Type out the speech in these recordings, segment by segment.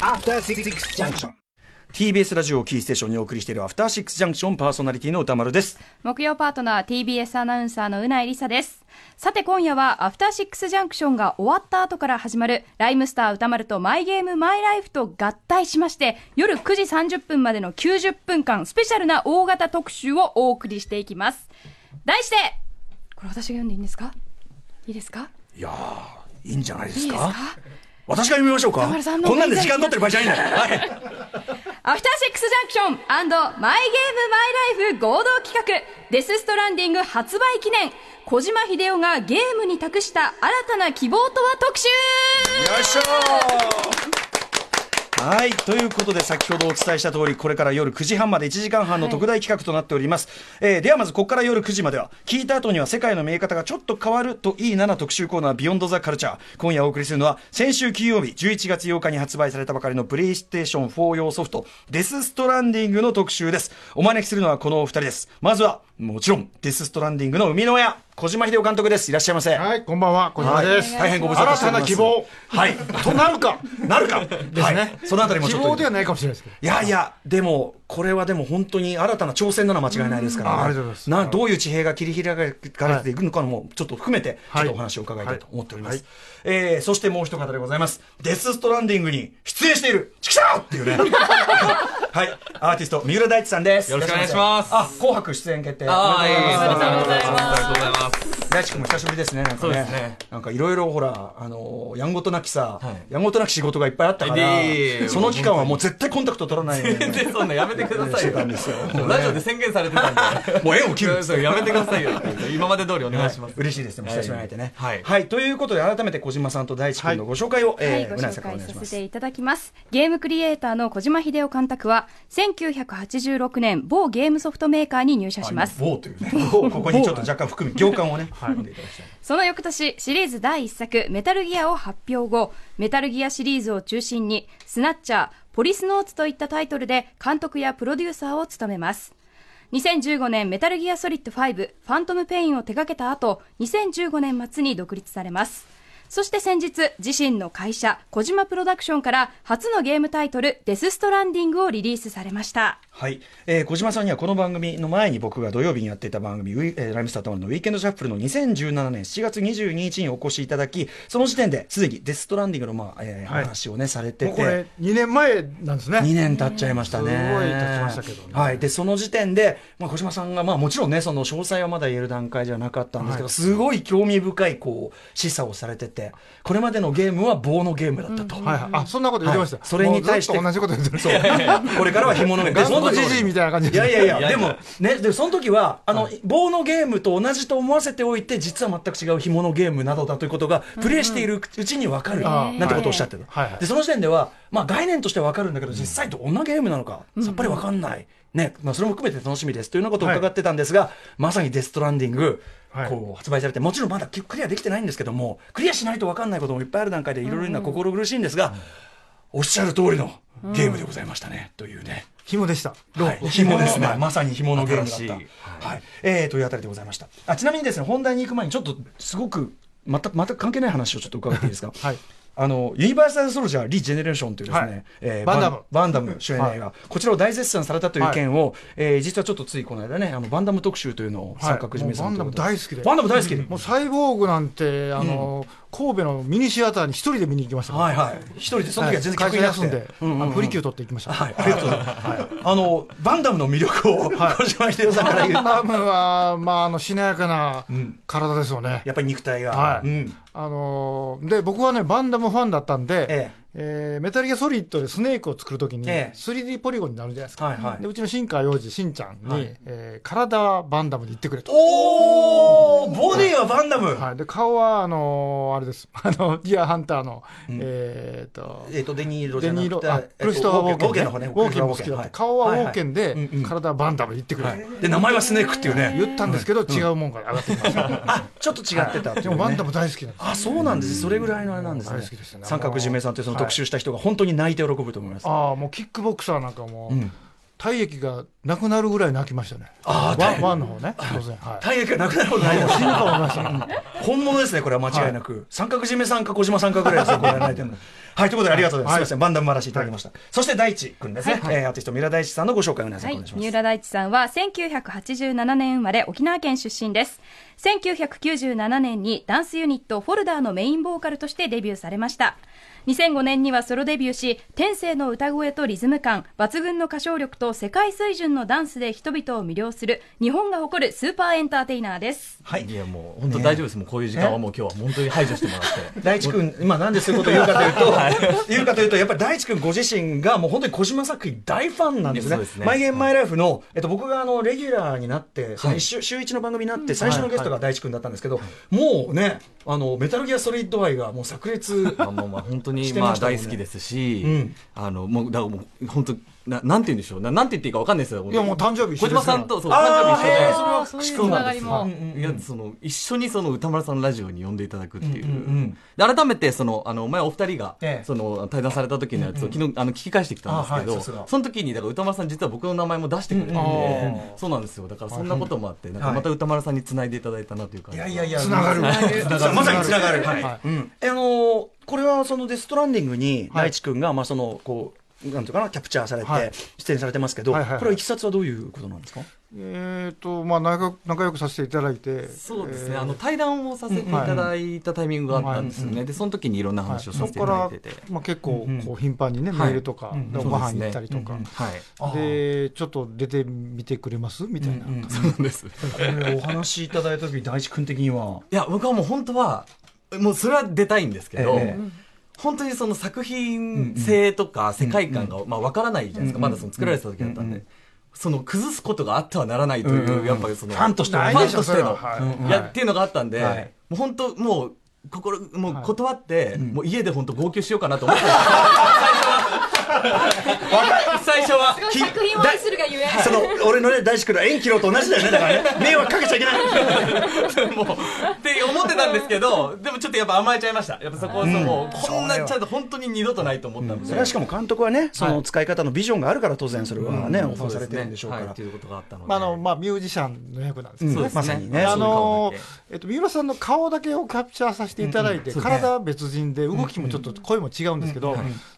After Six Junction. TBS ラジオキーステーションにお送りしているアフターシックスジャンクションパーソナリティの歌丸です。木曜パートナー TBS アナウンサーのうないりさです。さて今夜はアフターシックスジャンクションが終わった後から始まるライムスター歌丸とマイゲームマイライフと合体しまして夜9時30分までの90分間スペシャルな大型特集をお送りしていきます。題してこれ私が読んでいいんですか？いいですか？いやいいんじゃないですか？いいですか？私が読みましょうか。こんなんで時間取ってる場合じゃないんだ。よ、はい、アフターシックスジャンクションマイゲームマイライフ合同企画デスストランディング発売記念。小島秀夫がゲームに託した新たな希望とは特集。よいしょはい。ということで先ほどお伝えした通りこれから夜9時半まで1時間半の特大企画となっております、はい、えー、ではまずここから夜9時までは聞いた後には世界の見え方がちょっと変わるといいなな特集コーナービヨンドザカルチャー今夜お送りするのは先週金曜日11月8日に発売されたばかりのプレイステーション4用ソフトデスストランディングの特集です。お招きするのはこのお二人です。まずはもちろんデスストランディングの生みの親小島秀夫監督です。いらっしゃいませ。はい、こんばんは、小島です。大変ご無沙汰しております。新たな希望。はい。となるか。なるか。ですね。そのあたりもちょっと。希望ではないかもしれないですけど。いやいや、でも、これはでも本当に新たな挑戦なのは間違いないですから、ね、ありがとうございますなどういう地平が切り開かれていくのかもちょっと含めて、ちょっとお話を伺いたいと思っております。えー、そしてもう一方でございます。デス・ストランディングに出演している、チキシャーっていうね。はい、アーティスト、三浦大知さんです。よろしくお願いします。あ、紅白出演決定。ありがとうございます。ありがとうございます。大地君も久しぶりですね、なんかね。ねなんかいろいろほら、あの、やんごとなきさ、はい、やんごとなき仕事がいっぱいあったから、その期間はもう絶対コンタクト取らない。全然そんなやめてくださいよ。ですよ。ラジオで宣言されてたんで。もう縁を切る。やめてくださいよ。今まで通りお願いします。嬉しいですね。久しぶりに会えてね。はい。ということで、改めて小島さんと大地君のご紹介を、えご紹介させていただきます。ゲームクリエイターの小島秀夫監督は、1986年、某ゲームソフトメーカーに入社します。某というね。ここにちょっと若干含み、行間をね、含んでいただきたい。その翌年、シリーズ第1作、メタルギアを発表後、メタルギアシリーズを中心に、スナッチャー、ポリスノーツといったタイトルで監督やプロデューサーを務めます。2015年メタルギアソリッド5ファントムペインを手掛けた後、2015年末に独立されます。そして先日、自身の会社、小島プロダクションから初のゲームタイトル、デス・ストランディングをリリースされました。はい。えー、小島さんにはこの番組の前に僕が土曜日にやっていた番組、えー、ライムスターのウィーケンドシャッフルの2017年7月22日にお越しいただき、その時点ですでにデス・ストランディングの、まあえー、はい、話をね、されてて。これ、2年前なんですね。2年経っちゃいましたね。すごい経ちましたけどね。はい。で、その時点で、まあ、小島さんが、まあもちろんね、その詳細はまだ言える段階じゃなかったんですけど、はい、すごい興味深い、こう、示唆をされてて、これまででのゲームは棒のゲームだったと。はいはい、あ、そんなこと言ってました。それに対して。同じこと言ってる。そう。これからは紐のゲーム。本当じじいみたいな感じいやいやいや、でも、ね、で、その時は、あの、棒のゲームと同じと思わせておいて、実は全く違う紐のゲームなどだということが、プレイしているうちに分かる。なんてことをおっしゃってる。で、その時点では、まあ概念としては分かるんだけど、実際どんなゲームなのか、さっぱり分かんない。ね、まあそれも含めて楽しみですというようなことを伺ってたんですが、まさにデストランディング、こう発売されて、もちろんまだクリアできてないんですけども、クリアしないと分かんないこともいっぱいある段階で、いろいろな心苦しいんですが、おっしゃる通りのゲームでございましたね、というね。紐でした。はい、紐ですね。まさに紐のゲームだった。はい。えー、というあたりでございました。あ、ちなみにですね、本題に行く前に、ちょっとすごく、また、また関係ない話をちょっと伺っていいですか？はい。あのユニバーサル・ソルジャー・リ・ジェネレーションというですね、はい、えー、バンダム。バンダム主演の映画、はい、こちらを大絶賛されたという件を、はい、えー、実はちょっとついこの間ねあのバンダム特集というのを三角締めさんと、はい、バンダム大好きで。バンダム大好き。で、もうサイボーグなんてあの、うん神戸のミニシアターに一人で見に行きました。はいはい。一人でその時は全然会社休んで、うんうん、プリキュー取って行きました。はい。ありがとうございます、はい、あのバンダムの魅力を小島秀夫さんから言うバンダムはまああのしなやかな体ですよね、やっぱり肉体が。はい、あので僕はねバンダムファンだったんで、えええー、メタルギアソリッドでスネークを作るときに、3D ポリゴンになるじゃないですか、はいはい、でうちの新川洋二、しんちゃんに、はい、えー、体はバンダムで言ってくれと。おー、ボディはバンダム、はい、で顔はあのー、あれです、あのディアハンターの、うん、えー、と、えー、とデニーロデニーロあクリストウォーケン、ね、ウォーケンも好きだって、はい、顔はウォーケンで、はいはい、体はバンダムで言ってくれ、はい、で名前はスネークっていうね、言ったんですけど、違うもんから上がってきました、あちょっと違ってた、でもバンダム大好きなんです、あそうなんです、それぐらいのあれなんですね、三角締めさんというその特集した人が本当に泣いて喜ぶと思います。ああ、もうキックボクサーなんかも、うん、体液がなくなるぐらい泣きましたね。ああ、ワンワンの方ね。当然。はい、体液がなくなるほどない死ぬか思いました、本物ですね、これは間違いなく。三角締めさんか小島さんかぐらいですよ、これ泣いてるの。はい、ということでありがとうございます。すみません、バンダム回らしていただきました。そして大地君ですね。えアーティスト三浦大地さんのご紹介をお願いします。三浦大地さんは1987年生まれ沖縄県出身です。1997年にダンスユニットフォルダーのメインボーカルとしてデビューされました。2005年にはソロデビューし、天性の歌声とリズム感、抜群の歌唱力と世界水準のダンスで人々を魅了する日本が誇るスーパーエンターテイナーです。はい。いやもう本当大丈夫です。もうこういう時間はもう今日は本当に排除してもらって。大地君、今なんでそういうことを言うかというと、はい、言うかというと、やっぱり大地君ご自身がもう本当に小島作品大ファンなんですね。すねマイゲームマイライフの、えっと僕があのレギュラーになって、はい、週週一の番組になって最初のゲストが大地君だったんですけど、もうね、あのメタルギアソリッド愛がもう炸裂。まあまあまあ本当にまあ大好きですし、うん、あのもうだからもう本当ななんて言うんでしょう。ななんて言っていいかわかんないですよ。いやもう誕生日小島さんとそう誕生日一緒で。そういうつながりも。いやその一緒にその歌丸さんのラジオに呼んでいただくっていう,、うんうん、改めてそのあの前お二人が、ええ、その対談された時のやつを昨日あの聞き返してきたんですけど、はい、その時にだから歌丸さん実は僕の名前も出してくれてて、うんうん、そうなんですよ。だからそんなこともあってなんかまた歌丸さんにつないでいただいたなというか、いやいやいや。つながる。まさにつながる。はい、はい。うん、あのこれはそのデストランディングに大地君が、まあそのこうなんていうかな、キャプチャーされて、出演されてますけど、はいはいはい、これはいきさつはどういうことなんですか？えーとまあ、仲仲良くさせていただいて、そうですね、えー、あの対談をさせていただいたタイミングがあったんですよね、でその時にいろんな話をさせていただいてて、はい、まあ、結構こう頻繁にね、メールとか、ご飯行ったりとか、はい、でちょっと出てみてくれます？みたいな、そうです。お話いただいた時大地君的には。いや、僕はもう本当は、もうそれは出たいんですけど、えー本当にその作品性とか世界観が、まあ、分からないじゃないですか、まだその作られてた時だったんで。その崩すことがあってはならないという、やっぱりその、ファンとしてファンとしての、い。や、っていうのがあったんで、もう本当、もう、心、もう断って、もう家で本当号泣しようかなと思って。た。最初は。作品を愛するがゆえ。その、俺のね、大志君の縁切ろうと同じだよね。だからね。迷惑かけちゃいけない。もう、って思ってたんですけど、でもちょっとやっぱ甘えちゃいました。やっぱそこは、もう、こんなちゃんと本当に二度とないと思ったんで。それはしかも監督はね、その使い方のビジョンがあるから当然それはね、オファーされてるんでしょうから。ということがあったので。あの、まあ、ミュージシャンの役なんですけどね。まさにね。あの、えっと、三浦さんの顔だけをキャプチャーさせていただいて、体は別人で、動きもちょっと声も違うんですけど、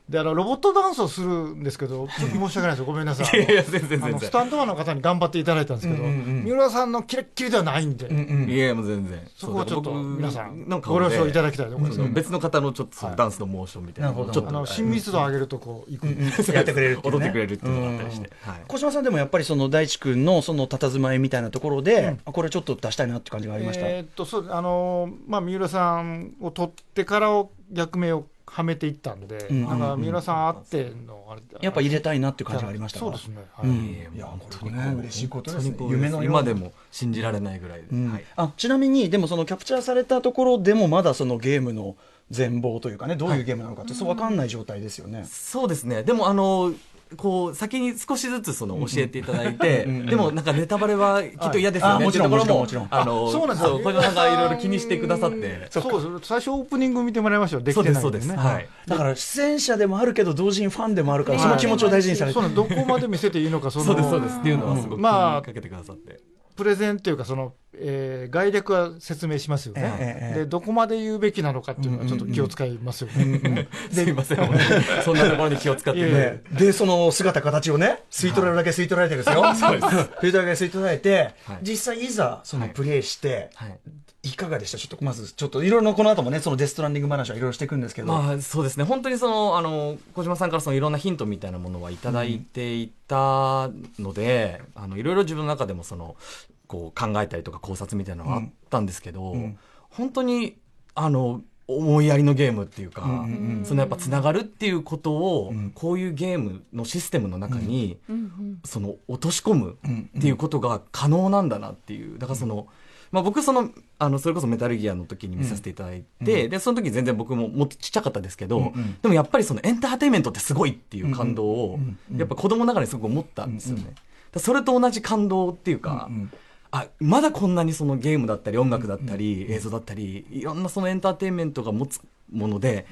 で、あの、ロボットダンスをするんですけど、ちょっと申し訳ないですごめんなさい。いやいや、全然全然。スタンドマンの方に頑張っていただいたんですけど、三浦さんのキレッキレではないんで。いやもう全然。そこはちょっと皆さん、ご了承いただきたいと思います。別の方のちょっとダンスのモーションみたいな。ちょっと。あの、親密度を上げるとこう、いく。やってくれる踊ってくれるっていうのがあったりして。小島さんでもやっぱりその大地君のその佇まいみたいなところで、これちょっと出したいなって感じがありました？えっと、そう、あの、まあ、三浦さんを取ってからを役名をはめていったんで、うん、なんか三浦さんあってのあれやっぱ入れたいなっていう感じがありましたそうですね、はい。うん、いや本当にね。嬉しいことですね。夢の今でも信じられないぐらい、うんはい、あちなみにでもそのキャプチャーされたところでもまだそのゲームの全貌というかねどういうゲームなのかって、そう分かんない状態ですよね。そうですね。でもあのこう、先に少しずつその教えていただいて、でもなんかネタバレはきっと嫌ですよね。もちろん、もちろん、もちろん。あの、そうなんですよ。小島さんがいろいろ気にしてくださって。そう最初オープニング見てもらいましたよ。できてないそうです、そうです。はい。だから出演者でもあるけど、同時にファンでもあるから、その気持ちを大事にされて。どこまで見せていいのか、その。そうです、そうです。っていうのはすごく気にかけてくださって。プレゼンというか、その、えー、概略は説明しますよね、えー、でどこまで言うべきなのかっていうのはちょっと気を使いますよね。すいません、そんなところに気を使って、ね、で、その姿、形をね、吸い取られるだけ吸い取られてるんですよ、吸い取られるだけ吸い取られて、はい、実際、いざそのプレイして、はい。はいいかがでした？ちょっとまず、ちょっといろいろこの後もね、そのデストランディング話はいろいろしていくんですけど。まあそうですね、本当にその、あの、小島さんからそのいろんなヒントみたいなものはいただいていたので、うん、あの、いろいろ自分の中でもその、こう考えたりとか考察みたいなのがあったんですけど、うん、本当にあの思いやりのゲームっていうか、うんうんうん、そのやっぱつながるっていうことを、うん、こういうゲームのシステムの中に、うん、その落とし込むっていうことが可能なんだなっていう。だからその、まあ、僕そのあのそれこそメタルギアの時に見させていただいて、でその時全然僕ももっとちっちゃかったですけど、うんうん、でもやっぱりそのエンターテインメントってすごいっていう感動を、やっぱ子供ながらにすごく思ったんですよね。それと同じ感動っていうか、うんうんあまだこんなにそのゲームだったり音楽だったり映像だったりいろんなそのエンターテインメントが持つもので、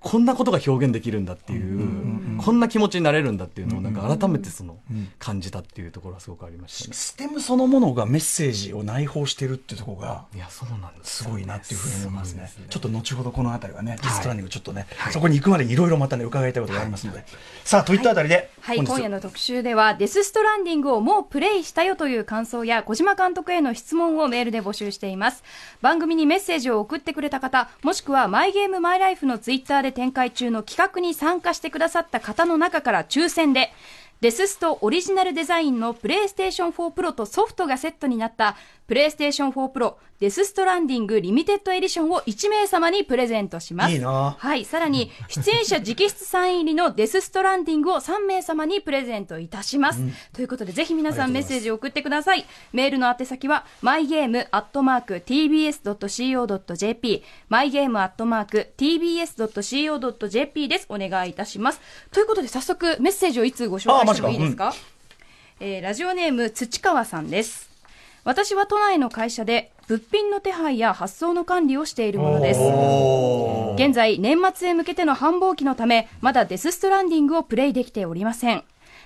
こんなことが表現できるんだっていうこんな気持ちになれるんだっていうのをなんか改めてその感じたっていうところはすごくありましたね。ステムそのものがメッセージを内包してるっていうところがいやそうなんです、すごいなっていうふうに思いますね。ちょっと後ほどこの辺りはね、ディストランディングちょっとね、そこに行くまでにいろいろまたね伺いたいことがありますので、さあといったあたりで、はい、今夜の特集では DEATH STRANDING をもうプレイしたよという感想や小島監督への質問をメールで募集しています。番組にメッセージを送ってくれた方、もしくはマイゲームマイライフのツイッターで展開中の企画に参加してくださった方の中から抽選で、デスストオリジナルデザインの PlayStation 4プロとソフトがセットになった PlayStation 4 Pro DEATH STRANDING LIMITED EDITION を1名様にプレゼントします。いいなはい。さらに、出演者直筆サイン入りの DEATH STRANDING を3名様にプレゼントいたします。うん、ということで、ぜひ皆さんメッセージを送ってください。メールの宛先は、mygame.tbs.co.jp、mygame.tbs.co.jp です。お願いいたします。ということで、早速メッセージをいつご紹介してもいいですか、うん、えー、ラジオネーム、土川さんです。私は都内の会社で物品の手配や発送の管理をしているものです。現在年末へ向けての繁忙期のためまだデスストランディングをプレイできておりません。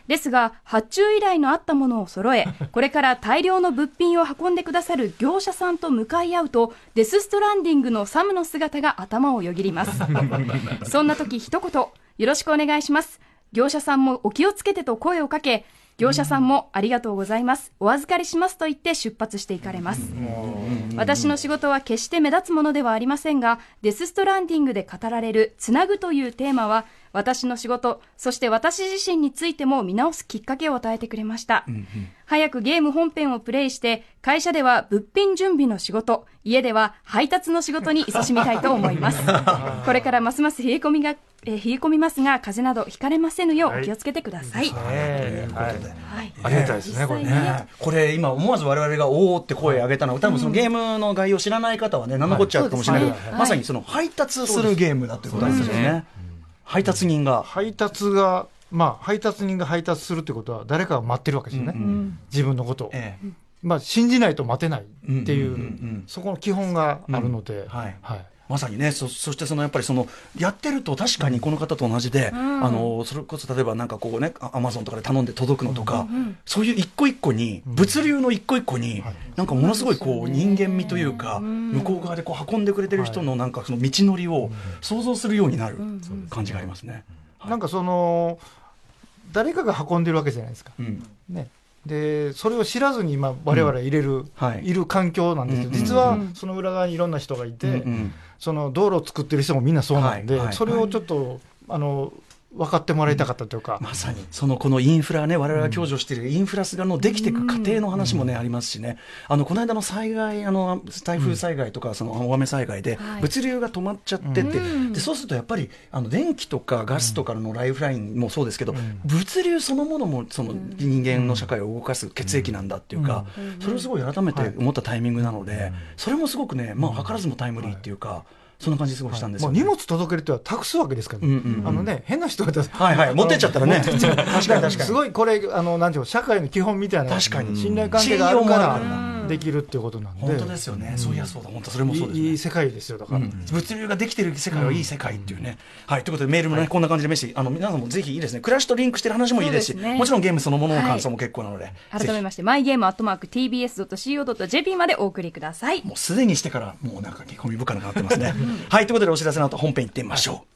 ですが発注依頼のあったものを揃え これから大量の物品を運んでくださる業者さんと向かい合うとデスストランディングのサムの姿が頭をよぎります。そんな時一言よろしくお願いします。業者さんもお気をつけてと声をかけ業者さんもありがとうございます。お預かりしますと言って出発していかれます。私の仕事は決して目立つものではありませんがデスストランディングで語られるつなぐというテーマは私の仕事そして私自身についても見直すきっかけを与えてくれました、うんうん、早くゲーム本編をプレイして会社では物品準備の仕事家では配達の仕事に勤しみたいと思います。これからますます冷え込みがえー、冷え込みますが風邪などひかれませぬようお気をつけてください。はい、ありがたいですねこれね。これ今思わず我々がおおって声を上げたのは多分そのゲームの概要を知らない方はね何のこっちゃうかもしれないけど、まさにその配達するゲームだということなんですよね。配達人が。配達がまあ配達人が配達するってことは誰かが待ってるわけですよね。自分のことを。まあ信じないと待てないっていうそこの基本があるので、はい。まさにねそそしてそのやっぱりそのやってると確かにこの方と同じで、うん、あのそれこそ例えばなんかこうねアマゾンとかで頼んで届くのとか、うん、そういう一個一個に、物流の一個一個に、なんかものすごいこう人間味というか、向こう側でこう運んでくれてる人のなんかその道のりを想像するようになる感じがありますね。なんかその誰かが運んでるわけじゃないですか。ねでそれを知らずに今我々入れる、うんはい、いる環境なんですけど、実はその裏側にいろんな人がいて、うんうん、その道路を作ってる人もみんなそうなんで、はい。はい、それをちょっとあの分かってもらいたかったというか、まさに。そのこのインフラね、われわれが享受しているインフラがのできていく過程の話もね、ありますしね、あのこの間の災害、あの台風災害とか、その大雨災害で、物流が止まっちゃってて、でそうするとやっぱりあの電気とかガスとかのライフラインもそうですけど、物流そのものもその人間の社会を動かす血液なんだっていうか、それをすごい改めて思ったタイミングなので、それもすごくね、まあ、図らずもタイムリーっていうか。そんな感じすごいしたんですよ、ね、荷物届けるっては託すわけですから、ね。あのね変な人がはいはい持ってっちゃったらね。確かに確かに。すごいこれあのなんていう社会の基本みたいな確かに。信頼関係があるからできるっていうことなんで。本当ですよね、そういやそうだ。本当それもそうです、ね、いい世界ですよだから、物流ができてる世界はいい世界っていうね、はい。ということでメールもね、こんな感じでメッセージ。あの皆さんもぜひいいですね。暮らしとリンクしてる話もいいですしもちろんゲームそのものの感想も結構なので、改めましてマイゲームアットマーク TBS.CO.JP までお送りください。もうすでにしてからもうなんか込み深くなってますね。はい。ということでお知らせの後本編行ってみましょう。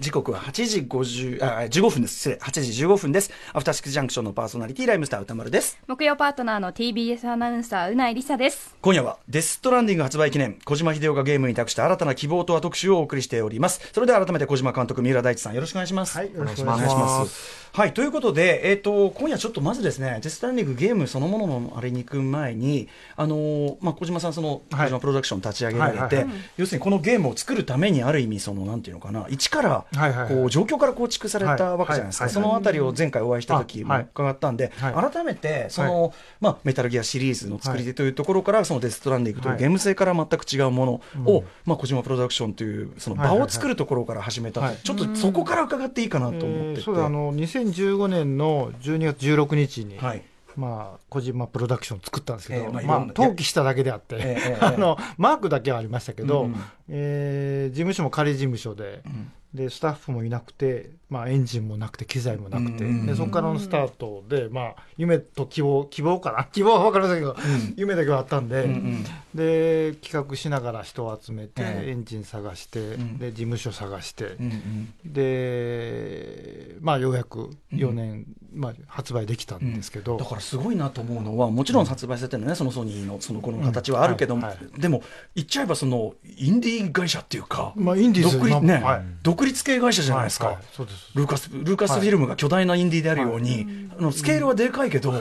時刻は8時50あ15分です。失礼。8時15分です。アフターシックスジャンクションのパーソナリティライムスター歌丸です。木曜パートナーの TBS アナウンサーうないりさです。今夜はデストランディング発売記念。小島秀夫がゲームに託した新たな希望とは特集をお送りしております。それでは改めて小島監督三浦大地さんよろしくお願いします。はいよろしくお願いしますはい、ということで、えーと、今夜ちょっとまずですね、デスタンディングゲームそのもののあれに行く前に、あのー、まあ、小島さん、その、小島プロダクション立ち上げられて、要するにこのゲームを作るために、ある意味、その、なんていうのかな、一から、こう、状況から構築されたわけじゃないですか、そのあたりを前回お会いした時も伺ったんで、改めて、その、まあ、メタルギアシリーズの作り手というところから、そのデストランディングとい。うゲーム性から全く違うものを、まあ、小島プロダクションという、その場を作るところから始めた、ちょっとそこから伺っていいかなと思ってて。そうあの2015年の12月16日に、はい、まあ、小島プロダクション作ったんですけど、えー、まあ、まあ、登記しただけであって、えー、あの、マークだけはありましたけど、うん、えー、事務所も仮事務所で、うんでスタッフもいなくて、まあ、エンジンもなくて機材もなくて、でそこからのスタートで、まあ、夢と希望希望かな？希望は分かりませんけど、うん、夢だけはあったんでうんうん、で企画しながら人を集めて、エンジン探して、で事務所探して、うんうん、で、まあ、ようやく4年、まあ、発売できたんですけど、だからすごいなと思うのはもちろん発売されてるのねそのソニーのそのこの形はあるけども、はいはい、でも言っちゃえばそのインディー会社っていうか、まあ、インディー独立,、ねはい、独立系会社じゃないですか、はいはい、そうです。ルーカスルーカスフィルムが巨大なインディーであるように、あのスケールはでかいけど、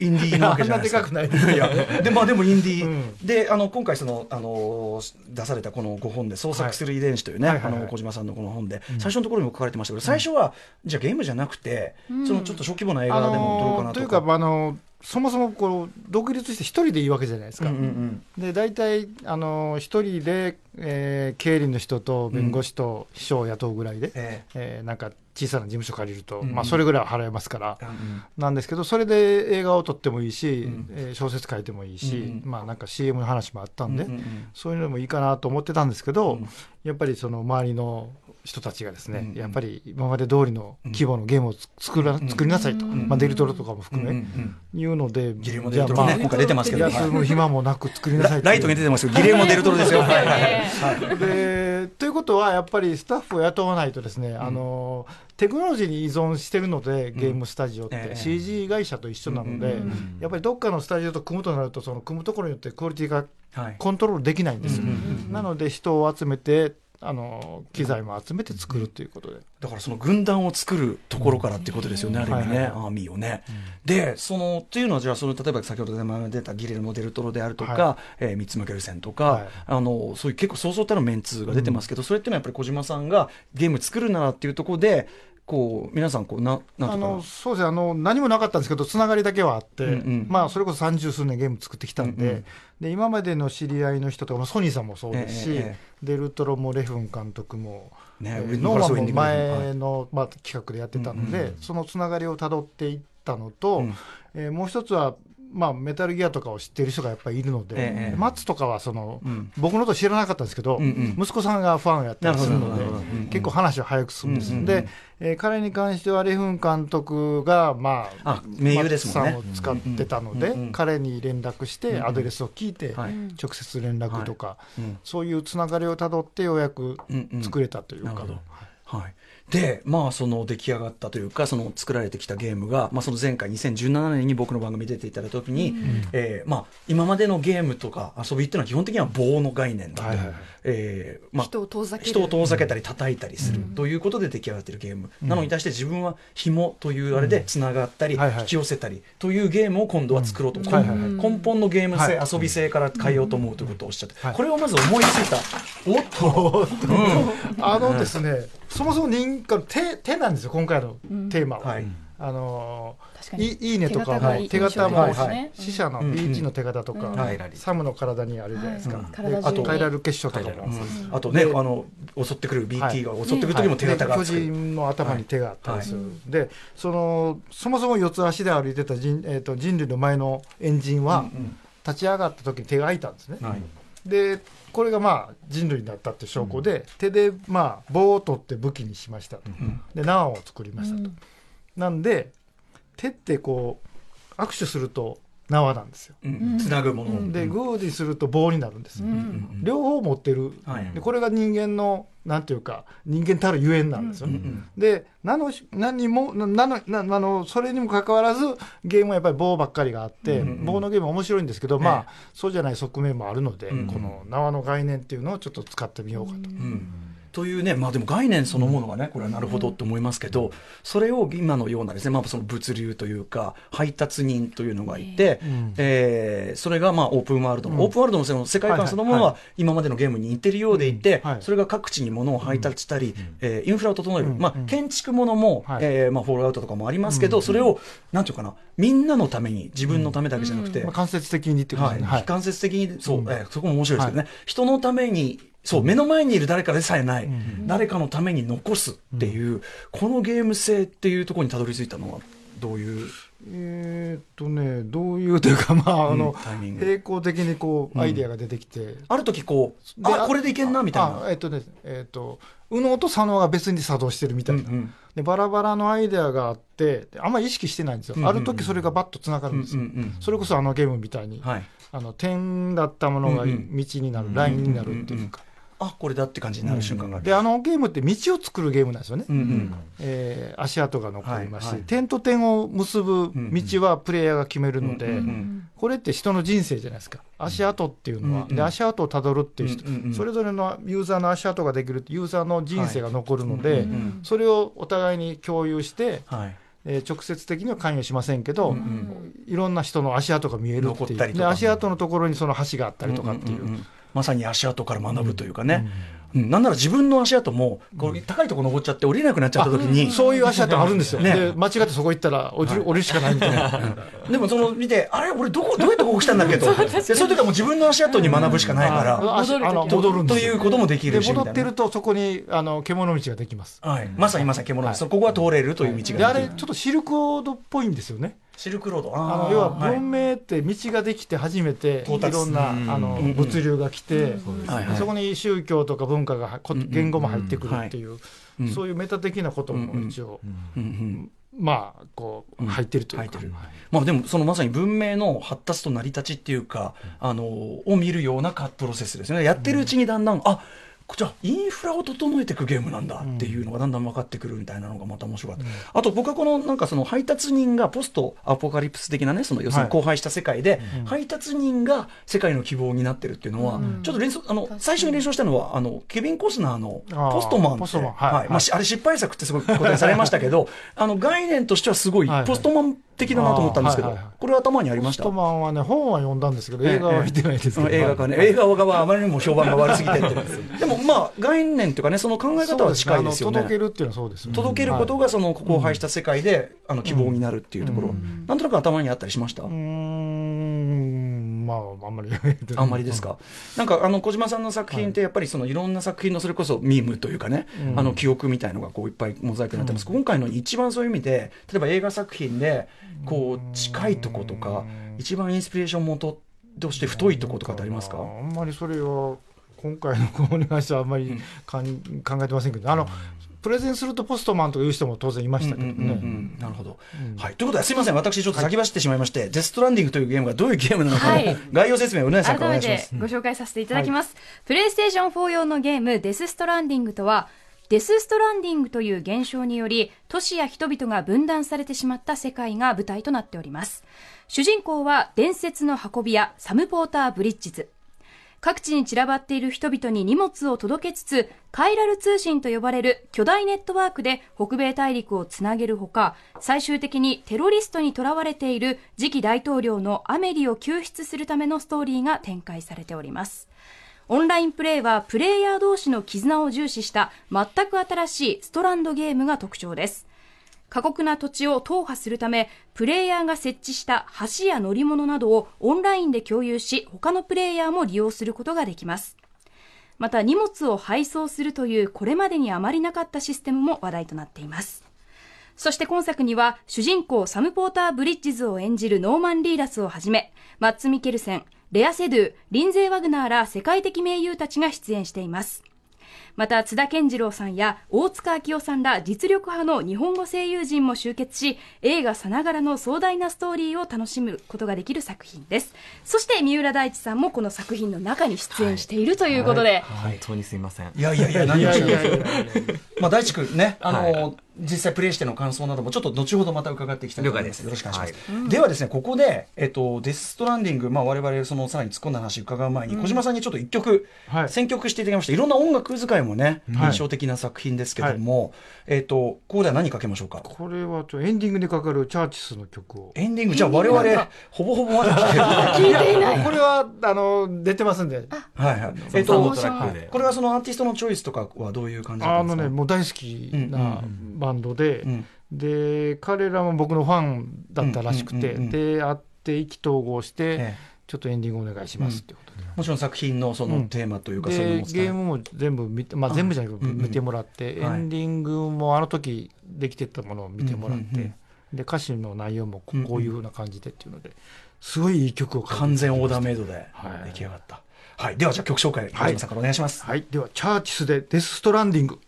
インディーなわけじゃないですか。いやでまあでもインディー、であの今回そのあの出されたこの5本で創作する遺伝子というね、あの小島さんのこの本で、最初のところにも書かれてましたけど、最初はじゃあゲームじゃなくて、そのちょっと小規模な映画でも撮ろうかなとというかあのそもそもこう独立して一人でいいわけじゃないですか。うんうんうん、で大体あの一人で、えー、経理の人と弁護士と秘書を雇うぐらいで、うん、え。ー、えー、なんか小さな事務所借りると、うんうん、まあ、それぐらいは払えますから、うんうん、なんですけどそれで映画を撮ってもいいし、うん、えー、小説書いてもいいし、うんうん、まあ、なんか CM の話もあったんで、うんうんうん、そういうのもいいかなと思ってたんですけど、やっぱりその周りの人たちがですね、うん、やっぱり今まで通りの規模のゲームを作ら、作りなさいと、まあ、デルトロとかも含め、言うので、ギレモデルトロね、今回出てますけど、休む暇もなく作りなさいライトが出てますけど、ギレモデルトロですよ。はいはいでということは、やっぱりスタッフを雇わないとですね、あのテクノロジーに依存してるので、ゲームスタジオって、CG 会社と一緒なので、やっぱりどっかのスタジオと組むとなると、その組むところによってクオリティがコントロールできないんですよ。なので、人を集めて、あの機材も集めて作るということで、だからその軍団を作るところからっていうことですよね、ある意味ね、アーミーをね。で、そのというのは、じゃあ、その例えば先ほど出たギレルモ・デルトロであるとか、はえ三つ向ける線とか、あのそういう結構、そうそうたるメンツが出てますけど、それっていうのはやっぱり小島さんがゲーム作るならっていうところで、こう皆さんこうななんあのそうですね。あの何もなかったんですけどつながりだけはあって、うんうん、まあそれこそ三十数年ゲーム作ってきたんでうんうん、で今までの知り合いの人とか、まあ、ソニーさんもそうですし、ええ、デルトロもレフン監督も、ね、ノーマンも前の、まあ、企画でやってたので、そのつながりをたどっていったのと、うん、えー、もう一つはまあ、メタルギアとかを知ってる人がやっぱりいるので、ええ、マッツとかはその、うん、僕のこと知らなかったんですけど、うんうん、息子さんがファンをやったりするので、結構話は早く進むんです。うんうん、で、えー、彼に関してはレフン監督が、まあ、名優ですもんね。を使ってたので、彼に連絡して、アドレスを聞いて、直接連絡とか、そういうつながりをたどって、ようやく作れたというか。はいで、まあ、その出来上がったというか、その作られてきたゲームが、まあ、その前回2017年に僕の番組出ていただいたときに、うん、えー、まあ、今までのゲームとか遊びっていうのは基本的には棒の概念だと。はいはいえーまあ、人を遠ざけ人を遠ざけたり叩いたりする、ということで出来上がっているゲーム、うん、なのに対して自分は紐というあれでつながったり、引き寄せたりというゲームを今度は作ろうと、根本のゲーム性、遊び性から変えようと思うということをおっしゃって、これをまず思いついた。おっと、あのですね、そもそも人間手手なんですよ今回のテーマは。あのいいいねとかも手形も死者の BG の手形とか、サムの体にあるじゃないですか、あとカイラル結晶とかも、あとねあの襲ってくる BT が襲ってくる時も手形が巨人の頭に手があったりする、でそのそもそも四つ足で歩いてた人,、えー、と人類の前のエンジンは、立ち上がった時に手が空いたんですね、でこれがまあ人類になったって証拠で、手でまあ棒を取って武器にしましたと、で縄を作りましたと。なんで手ってこう握手すると縄なんですよ。つなぐもの。でグーにすると棒になるんです。両方持ってる、でこれが人間のなんていうか人間たるゆえんなんですよ。ね。で何の何もなのなあのそれにもかかわらずゲームはやっぱり棒ばっかりがあって、棒のゲームは面白いんですけど、まあそうじゃない側面もあるので、この縄の概念っていうのをちょっと使ってみようかと。というね、まあでも概念そのものがね、これはなるほどって思いますけど、それを今のようなですね、まあその物流というか、配達人というのがいて、えー、それがまあオープンワールド。の、オープンワールドのその世界観そのものは今までのゲームに似てるようでいて、それが各地に物を配達したり、えー、インフラを整える、まあ建築ものも、えー、まあフォールアウトとかもありますけど、それを、なんていうかな、みんなのために、自分のためだけじゃなくて、間接的にってことですね。はい。間接的に、そう、えー、そこも面白いですけどね、人のために、そう、目の前にいる誰かでさえない、うん、誰かのために残すっていう、うん、このゲーム性っていうところにたどり着いたのは、どういう？えー、っとね、どういうというか、まあ、あの、並行的にこう、アイディアが出てきて。ある時こう、あ、これでいけんな、みたいな。えっとね、えっと、右脳と左脳が別に作動してるみたいな。で、バラバラのアイデアがあって、あんまり意識してないんですよ。ある時それがバッと繋がるんですよ。それこそあのゲームみたいに、あの、点だったものが道になる、ラインになるっていうか。あこれだって感じになる瞬間がある、であのゲームって道を作るゲームなんですよね、うんうん、えー、足跡が残りますし、はい。はい、点と点を結ぶ道はプレイヤーが決めるので、うんうん、これって人の人生じゃないですか。足跡っていうのは、うんうん、で足跡をたどるっていう人、うんうん、それぞれのユーザーの足跡ができるユーザーの人生が残るので、はいうんうん、それをお互いに共有して、はい。えー、直接的には関与しませんけど、うんうん、いろんな人の足跡が見えるっていう。で足跡のところにその橋があったりとかっていう。うんうんうんまさに足跡から学ぶというかね、うん、なんなら自分の足跡もこう高いところ登っちゃって降りれなくなっちゃった時に、そういう足跡あるんですよ、ね、で間違ってそこ行ったら降りる,、降りるしかないみたいな。でもその見てあれ？俺どこどうやってここ来たんだっけと。でそういう時はもう自分の足跡に学ぶしかないから、戻るんということもできるし戻ってるとそこにあの獣道ができます、はい、まさにまさに獣道、ここは通れるという道がであれちょっとシルクロードっぽいんですよねシルクロード。あの要は文明って道ができて初めていろんなあの物流が来てそこに宗教とか文化が言語も入ってくるっていうそういうメタ的なことも一応まあこう入ってるというか、まあでもそのまさに文明の発達と成り立ちっていうかあのを見るようなプロセスですね。やってるうちにだんだんあじゃあインフラを整えていくゲームなんだっていうのがだんだん分かってくるみたいなのがまた面白かった、うん、あと僕はこのなんかその配達人がポストアポカリプス的なねその要するに荒廃した世界で、配達人が世界の希望になってるっていうのは、ちょっと連想あの最初に連想したのはあのケビン・コスナーのポストマンってはい。まあ、あれ失敗作ってすごい答えされましたけど あの概念としてはすごいポストマン的だなと思ったんですけど、はいはいはい、これは頭にありました？ポストマンはね本は読んだんですけど映画は見てないですけど、映画かね映画はあまりにも評判が悪すぎてって。でもまあ概念というかねその考え方は近いですよね。届けるっていうのはそうです、ね、届けることがその荒廃した世界で、あの希望になるっていうところ、うん、なんとなく頭にあったりしました？うん。まああんまり。あんまりですか？なんかあの小島さんの作品ってやっぱりそのいろんな作品のそれこそミームというかね、あの記憶みたいのがこういっぱいモザイクになってます、今回の一番そういう意味で例えば映画作品でこう近いとことか一番インスピレーション元として太いとことかってありますか？あんまりそれは今回の子に関してはあんまりかん、考えてませんけどあの、プレゼンするとポストマンという人も当然いましたけどね。なるほど、はい。ということですみません、私ちょっと先走ってしまいまして、はい、デストランディングというゲームがどういうゲームなのか、はい、概要説明をします。ご紹介させていただきます。はい、プレイステーション4用のゲーム、デスストランディングとは、デス・ストランディングという現象により都市や人々が分断されてしまった世界が舞台となっております。主人公は伝説の運び屋サム・ポーター・ブリッジズ各地に散らばっている人々に荷物を届けつつカイラル通信と呼ばれる巨大ネットワークで北米大陸をつなげるほか最終的にテロリストにとらわれている次期大統領のアメリを救出するためのストーリーが展開されておりますオンラインプレイはプレイヤー同士の絆を重視した全く新しいストランドゲームが特徴です。過酷な土地を踏破するため、プレイヤーが設置した橋や乗り物などをオンラインで共有し、他のプレイヤーも利用することができます。また荷物を配送するというこれまでにあまりなかったシステムも話題となっています。そして今作には主人公サム・ポーター・ブリッジズを演じるノーマン・リーダスをはじめ、マッツ・ミケルセン、レア・セドゥ、リンゼー・ワグナーら世界的名優たちが出演しています。また津田健次郎さんや大塚明夫さんら実力派の日本語声優陣も集結し映画さながらの壮大なストーリーを楽しむことができる作品です。そして三浦大知さんもこの作品の中に出演しているということで、はいはい、本当にすいません。いやいやいや何をしまあ大地君ねあの、はい実際プレイしての感想などもちょっと後ほどまた伺っていきたいと思います。よろしくお願いします。はい、ではですね、ここで、えっと、デス・ストランディング、まあ我々そのさらに突っ込んだ話伺う前に、うん、小島さんにちょっと一曲、はい、選曲していただきました。いろんな音楽使いもね、印象的な作品ですけども、はい、えっと、ここでは何かけましょうか？これはエンディングでかかるチャーチスの曲を。エンディング？じゃあ我々、ほぼほぼまだ聞いていない。これは、あの、出てますんで。はいはい。えっと、これはそのアーティストのチョイスとかはどういう感じですか？あのね、もう大好きなバンドで、うん。うんうんで彼らも僕のファンだったらしくて、で会って意気投合して、ちょっとエンディングお願いしますってことで、もちろん作品のそのテーマというか、ゲームも全部見て、まあ、全部じゃなくて見てもらって、エンディングもあの時できてたものを見てもらって、で歌詞の内容もこういうふうな感じでっていうので、すごいいい曲を完全オーダーメイドで出来上がった。はい、ではじゃあ曲紹介、はい、さんからお願いします。はい、ではチャーチスでデスストランディング。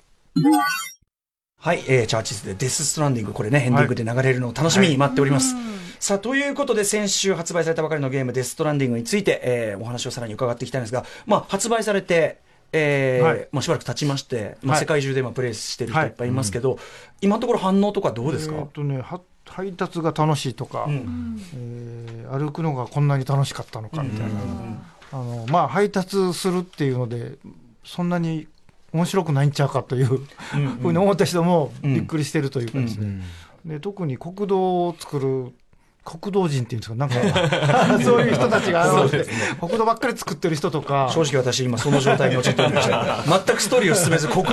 はい、えー、チャーチスでデスストランディング、これね、エンディングで流れるのを楽しみに待っております。はいさあ、ということで、先週発売されたばかりのゲーム、デストランディングについて、えー、お話をさらに伺っていきたいんですが、まあ、発売されて、えーはい、まあ、しばらく経ちまして、まあ、世界中で今プレイしてる人い。っぱいいますけど、はいうん、今のところ反応とかどうですか、えーとね、配達が楽しいとか、うん、えー、歩くのがこんなに楽しかったのかみたいな、うん、あのまあ、配達するっていうのでそんなに面白くないんちゃうかというふうに思った人もびっくりしてるというかですね、で特に国道を作る国道人っていうんですか、なんか そういう人たちが現れて、国道ばっかり作ってる人とか、正直私、今、その状態に陥っておりました、全くストーリーを進めず、国道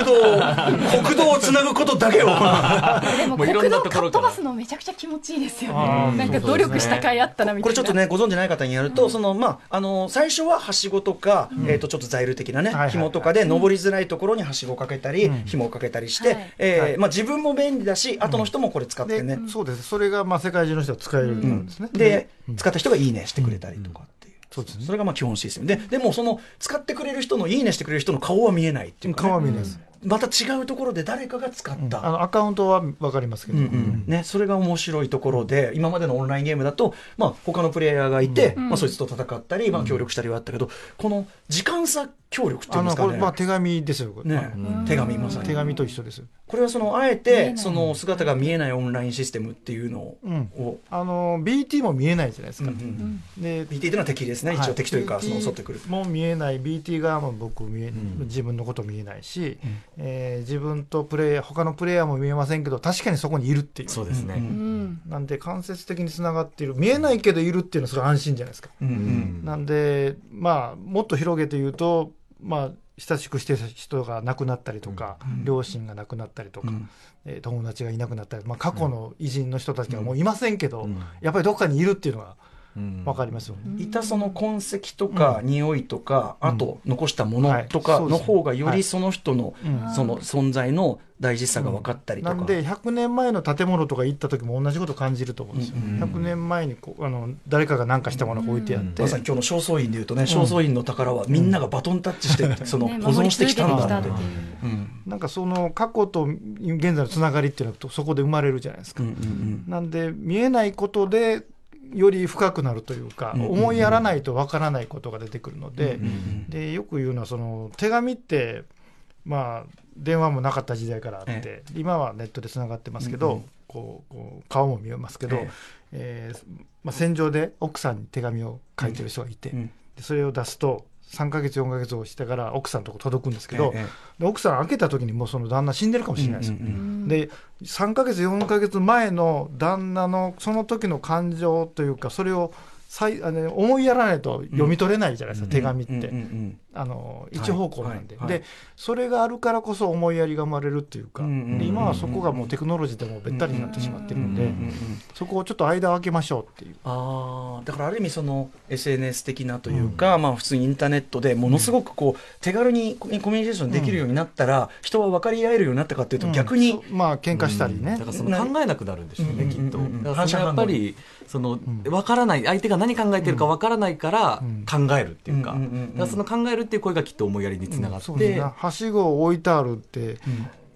国道をつなぐことだけを、でも、国道かっ飛ばすの、めちゃくちゃ気持ちいいですよね、なんか努力した甲斐あったなみたいな。これちょっとね、ご存じない方にやると、そのまあ、あの最初ははしごとか、えー、とちょっとザイル的なね、紐とかで、登りづらいところにはしごをかけたり、紐をかけたりして、えまあ、自分も便利だし、後の人もこれ使ってね。そうです。それがまあ世界中の人は使えるん。ですね。で使った人がいいねしてくれたりとかっていう。そうですね、それがまあ基本システム。ででもその使ってくれる人のいいねしてくれる人の顔は見えないっていうか、ね、顔は見えないです、また違うところで誰かが使った、あのアカウントは分かりますけど、うんうん、ね、それが面白いところで今までのオンラインゲームだと、まあ他のプレイヤーがいて、まあ、そいつと戦ったり、まあ、協力したりはあったけどこの時間差協力っていうんですかね。まあ手紙ですよ。ね、手紙まさに。手紙と一緒です。これはそのあえてその姿が見えないオンラインシステムっていうのを、うん、あの BT も見えないじゃないですか。うんうん、で BT というのは敵ですね。一応敵というか、その襲ってくる。もう見えない。BT 側も僕見え、自分のこと見えないし、うん、えー、自分とプレイヤー他のプレイヤーも見えませんけど確かにそこにいるっていう。そうですね。なんで間接的につながっている。見えないけどいるっていうのはそれ安心じゃないですか。うん。うん、なんでまあもっと広げて言うとまあ親しくしてた人が亡くなったりとか、うん、両親が亡くなったりとか、うん、えー、友達がいなくなったり、まあ、過去の偉人の人たちがもういませんけど、うん、やっぱりどっかにいるっていうのがわかりますよ、ね、いたその痕跡とか、匂いとか、あと残したものとかの方がよりその人の、その存在の大事さが分かったりとか、なんで100年前の建物とか行った時も同じこと感じると思うんですよ、うん。うん、100年前にこうあの誰かが何かしたものが置いてあって、まさに今日の正倉院でいうとね正倉院の宝はみんながバトンタッチして、その保存してきたんだって、なんかその過去と現在のつながりっていうのはそこで生まれるじゃないですか、うんうんうん、なんで見えないことでより深くなるというか、思いやらないとわからないことが出てくるので,、でよく言うのはその手紙ってまあ電話もなかった時代からあって、今はネットでつながってますけど、こうこう顔も見えますけど、ええ。まあ、戦場で奥さんに手紙を書いてる人がいて、でそれを出すと3か月4か月をしてから奥さんのとこ届くんですけど、ええ、奥さん開けた時にもうその旦那死んでるかもしれないですよ、うんうんうん、で3か月4か月前の旦那のその時の感情というかそれをあの思いやらないと読み取れないじゃないですか、うん、手紙って、あの一方向なんで。はい。はい、でそれがあるからこそ思いやりが生まれるっていうか、で今はそこがもうテクノロジーでもべったりになってしまってるので、そこをちょっと間を空けましょうっていう。あだからある意味その SNS 的なというか、うん、まあ、普通にインターネットでものすごくこう手軽にコミュニケーションできるようになったら、人は分かり合えるようになったかっていうと逆に、まあ喧嘩したりね、だからその考えなくなるんでしょうね、きっと。やっぱりその分からない相手が何考えてるか分からないから考えるっていうか,、その考えるっていう声がきっと思いやりにつながって、うんね、はしごを置いてあるって、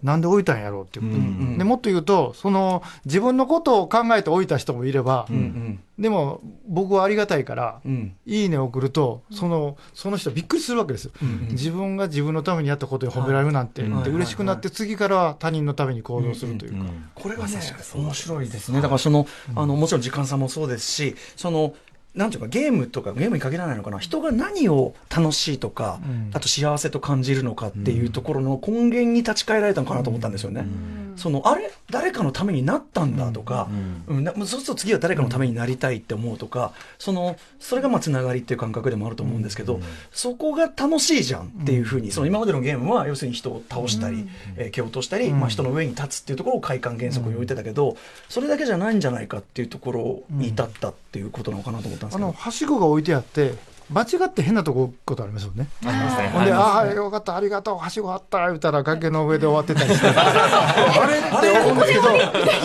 なんで置いたんやろうっていうこと、うんうん、でもっと言うとその自分のことを考えて置いた人もいれば、うんうん、でも僕はありがたいから「うん、いいね」送るとそのその人びっくりするわけです。よ、うんうん、自分が自分のためにやったことを褒められるなんて、はい、で嬉しくなって次からは他人のために行動するというか、うんうんうん、これがね面白いですね。だからそのあのもちろん時間差もそうですしそのなんていうかゲームとかゲームに限らないのかな。人が何を楽しいとか、うん、あと幸せと感じるのかっていうところの根源に立ち返られたのかなと思ったんですよね。うん、そのあれ誰かのためになったんだとか、うん。うん、そうすると次は誰かのためになりたいって思うとかそのそれがまあつながりっていう感覚でもあると思うんですけど、そこが楽しいじゃんっていうふうにその今までのゲームは要するに人を倒したり、えー、蹴落としたり、まあ、人の上に立つっていうところを快感原則に置いてたけど、それだけじゃないんじゃないかっていうところに至ったっていうことなのかなと思っったんですけどあの。はしごが置いてあって間違って変なとこことありますよね。ありますね。ほんで、ああ、よかった、ありがとう、はしごあった、言ったら崖の上で終わってたりして、あれ？って思うんですけど、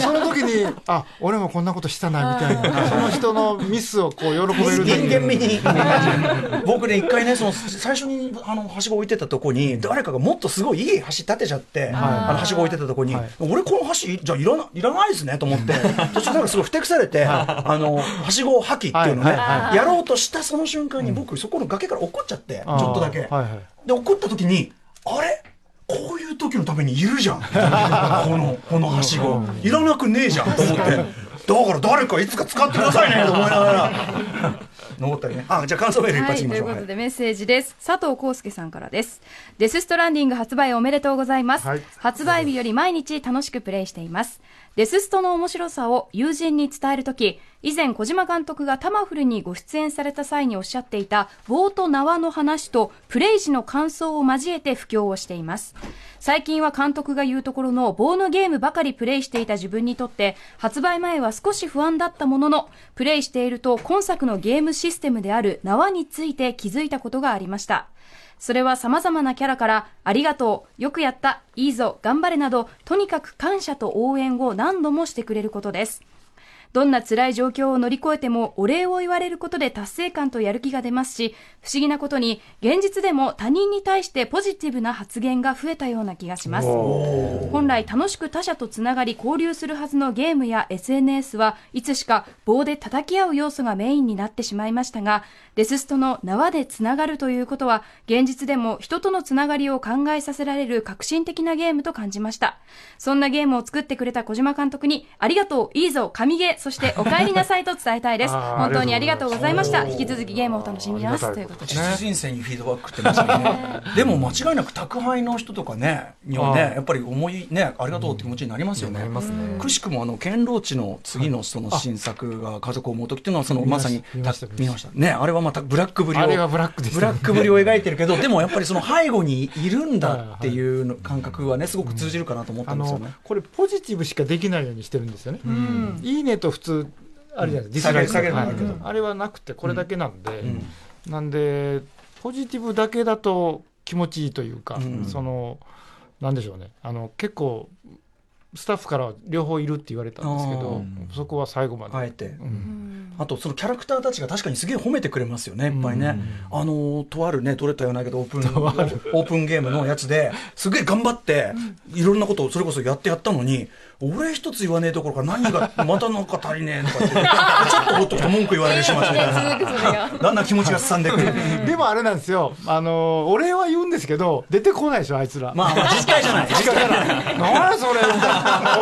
その時に、あ、俺もこんなことしたな、みたいな、その人のミスをこう喜べる人間味に。僕ね、一回ね、その、最初に、あの、はしご置いてたとこに、誰かがもっとすごいいい橋立てちゃって、あの、はしご置いてたとこに、俺この橋、じゃいらない、いらないですね、と思って、途中なんかすごいふてくされて、あの、はしご破棄っていうのね、やろうとしたその瞬間に僕、そこの崖から落っこっちゃって、ちょっとだけ。で、落っこった時に、あれ？こういう時のためにいるじゃん。この、このはしご。いらなくねえじゃんと思って。だから誰かいつか使ってくださいねと思いながら。残ったりね。あ、じゃあ感想メール一発いきましょう。ということでメッセージです。佐藤康介さんからです。デスストランディング発売おめでとうございます。はい、発売日より毎日楽しくプレイしています。デスストの面白さを友人に伝えるとき、以前小島監督がタマフルにご出演された際におっしゃっていた棒と縄の話とプレイ時の感想を交えて布教をしています。最近は監督が言うところの棒のゲームばかりプレイしていた自分にとって発売前は少し不安だったものの、プレイしていると今作のゲームシステムである縄について気づいたことがありました。それは様々なキャラから、ありがとう、よくやった、いいぞ、頑張れなど、とにかく感謝と応援を何度もしてくれることです。どんな辛い状況を乗り越えてもお礼を言われることで達成感とやる気が出ますし、不思議なことに現実でも他人に対してポジティブな発言が増えたような気がします。本来楽しく他者とつながり交流するはずのゲームや SNS はいつしか棒で叩き合う要素がメインになってしまいましたが、レスストの縄でつながるということは現実でも人とのつながりを考えさせられる革新的なゲームと感じました。そんなゲームを作ってくれた小島監督にありがとう、いいぞ、神ゲー、そしてお帰りなさいと伝えたいで す。本当にありがとうございました。引き続きゲームを楽しみます。ということです。人生にフィードバックってますね。でも間違いなく宅配の人とかね、にはね、やっぱり思いね、ありがとうって気持ちになりますよね。くしくもあの、堅牢地の次のその新作が家族を思う時っていうのは、そのまさに、見ました。ね、あれはまたブラックぶりを、ブラックぶりを描いてるけど、でもやっぱりその背後にいるんだっていう感覚はね、すごく通じるかなと思ったんですよね。これポジティブしかできないようにしてるんですよね。いいねと普通あるじゃないですか、ディスライク、あれはなくてこれだけなんで、なんでポジティブだけだと気持ちいいというか、そのなんでしょうね。あの結構スタッフから両方いるって言われたんですけど、そこは最後まで。あえて、うん、あとそのキャラクターたちが確かにすげえ褒めてくれますよね、いっぱいね。あのとあるね、取れたようないけど、オープン、オープンゲームのやつで、すげえ頑張って、いろんなことをそれこそやってやったのに、俺一つ言わねえところから何が、またなんか足りねえとかって、ちょっとほっとくと文句言われるしましみたいな。だんだん気持ちがすさんでくる。でもあれなんですよ、あの、俺は言うんですけど、出てこないでしょ、あいつら。まあまあ、実態じゃない。実態じゃない。何それみたいな。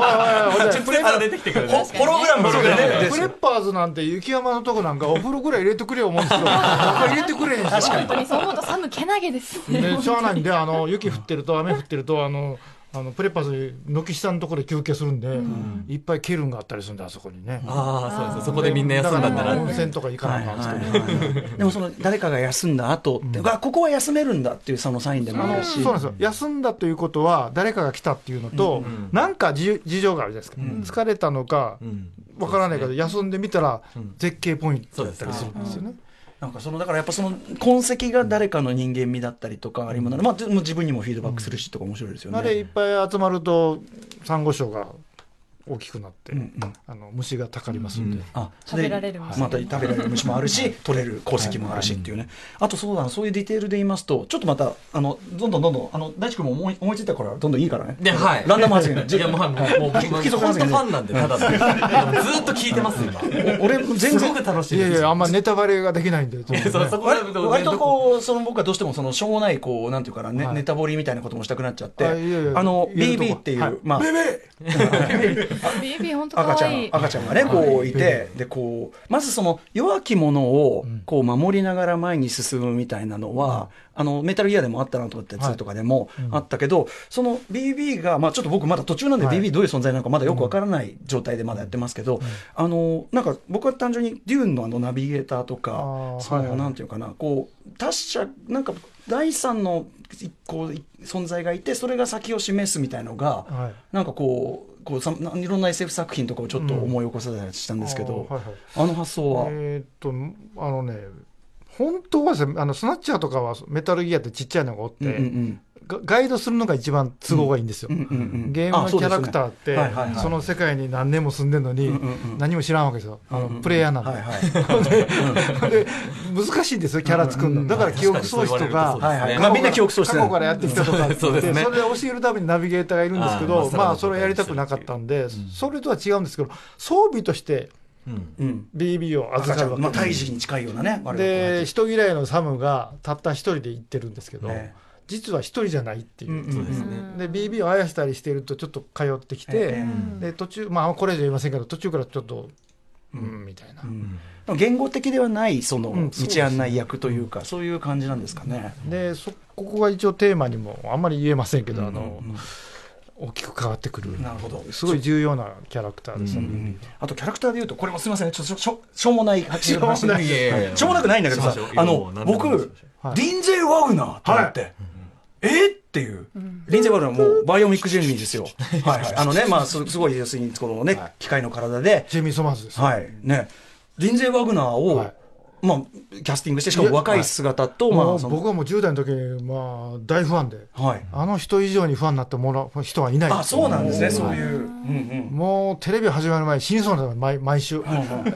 おいおいおい、プレッパー出てきてくる。ホログラムでね。プレッパーズなんて雪山のとこなんかお風呂ぐらい入れてくれよ思うんですけど、入れてくれへんし。確かに。本当にそう思うと寒けなげです。ね、しゃあないんで、あの、雪降ってると、雨降ってると、あの、あのプレパス軒下のところで休憩するんで、うん、いっぱいケルンがあったりするんであそこにね。ああそうですそこでみんな休んだんだな温泉とか行かなかったんですけど、でもその。誰かが休んだ後って、うん、ここは休めるんだっていうそのサインでもあるし。そうなんですよ。休んだということは誰かが来たっていうのと、うん、なんか事情があるじゃないですか、疲れたのかわからないけど、休んでみたら絶景ポイントだったりするんですよね、なんかそのだからやっぱその痕跡が誰かの人間味だったりとかありものまあ、自分にもフィードバックするしとか面白いですよね。あれいっぱい集まるとサンゴ礁が大きくなって、うんうん、あの虫がたかりますんで、うん、あ食べられる虫。また食べられる虫もあるし取れる鉱石もあるしっていうね、あとそうだなそういうディテールで言いますとちょっとまたあのどんどんどんどんあの大地君も思い思いついたからどんどんいいからね。ではい。ランダム発言。いやもうもう僕不規則ファンなんでただずっと聞いてます今。俺全然。すごく楽しいいやいやあんまネタバレができないんで そうそこ割とこうその僕はどうしてもそのしょうもないこうなんていうかな、ねネタボリみたいなこともしたくなっちゃって。あの BB っていうまあ BB 本当赤ちゃん赤ちゃんがねこういてでこうまずその弱き者をこう守りながら前に進むみたいなのは、あのメタルギアでもあったなと思って2とかでもあったけど、その BB が、まあ、ちょっと僕まだ途中なんで BB どういう存在なのかまだよくわからない状態でまだやってますけど、あのなんか僕は単純にデューンのあのナビゲーターとかその、なんていうかなこう達者なんか第三のこう存在がいてそれが先を示すみたいのが、はい、なんかこうこうさいろんな SF 作品とかをちょっと思い起こさせたりしたんですけど、うんあはいはい、あの発想は？えー、っとあのね本当はですね、あの、スナッチャーとかはメタルギアってちっちゃいのがおって、うんうんうんガイドするのが一番都合がいいんですよ。ゲームのキャラクターって、その世界に何年も住んでるのに、何も知らんわけですよ。あの、プレイヤーなんで。で、難しいんですよ、キャラ作るの。だから記憶喪失とか、まあみんな記憶喪失過去からやってきたとかそれで教えるためにナビゲーターがいるんですけど、まあそれはやりたくなかったんで、それとは違うんですけど、装備として、うん、BB を預かるわけ、まあ、胎児に近いようなねで人嫌いのサムがたった一人で行ってるんですけど、ね、実は一人じゃないっていう、そうですね、で BB をあやしたりしているとちょっと通ってきて、で途中まあこれ以上言いませんけど途中からちょっとうん、みたいな、言語的ではないその道案内役というか、そういう感じなんですかね。でそここが一応テーマにもあんまり言えませんけど、あの、大きく変わってくる。なるほど。すごい重要なキャラクターですね、あとキャラクターでいうとこれもすみません。ちょっとしょしょうもない。しょうもない。しょうもなくないんだけどさあの僕、リンゼー・ワグナーと思って、え？っていう、リンゼー・ワグナーもうバイオニック・ジェミーですよ。はいはい。あのね、まあすごい要するにこのね、機械の体で。ジェミー・ソマーズです。はい。ね。リンゼー・ワグナーを、まあ、キャスティングして、しかも若い姿と、まあ、僕はもう10代の時まあ、大ファンで、はい、あの人以上にファンになってもらう人はいない。あそうなんですね、そういう。もうテレビ始まる前、死にそうなの毎毎週、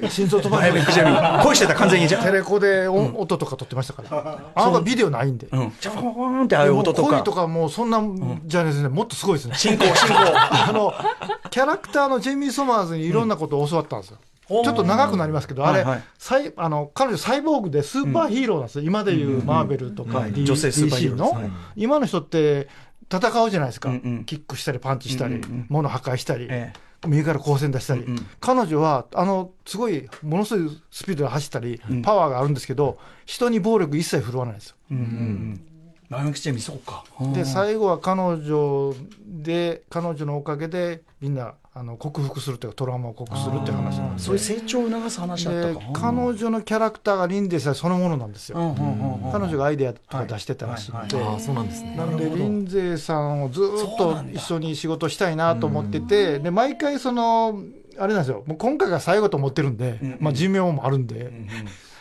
心臓飛ばない。恋してた、完全に。テレコで音とか撮ってましたから、あのビデオないんで、ジャフーンってああいう音とか。恋とかもうそんなじゃないですね、もっとすごいですね。進行、進行。あの、キャラクターのジェイミー・ソマーズにいろんなことを教わったんですよ。ちょっと長くなりますけど、あれ、はいはい、あの彼女、サイボーグでスーパーヒーローなんです。よ、うん、今でいうマーベルとか、うん、女性スーパーヒーローの、はい、今の人って戦うじゃないですか、うんうん、キックしたり、パンチしたり、うんうん、物破壊したり。ええ。右から光線出したり、うんうん、彼女はあのすごいものすごいスピードで走ったり、パワーがあるんですけど人に暴力一切振るわないんですよ。うんうんうん。チェミそうか。で最後は彼女で彼女のおかげでみんなあの克服するというかトラウマを克服するっていう話なんでそういう成長を促す話だったか。彼女のキャラクターがリンゼさんそのものなんですよ、彼女がアイデアとか出してたらしくて、あそうなんですね。なのでリンゼさんをずっと一緒に仕事したいなと思っててで毎回そのあれなんですよ。もう今回が最後と思ってるんで、まあ、寿命もあるんで、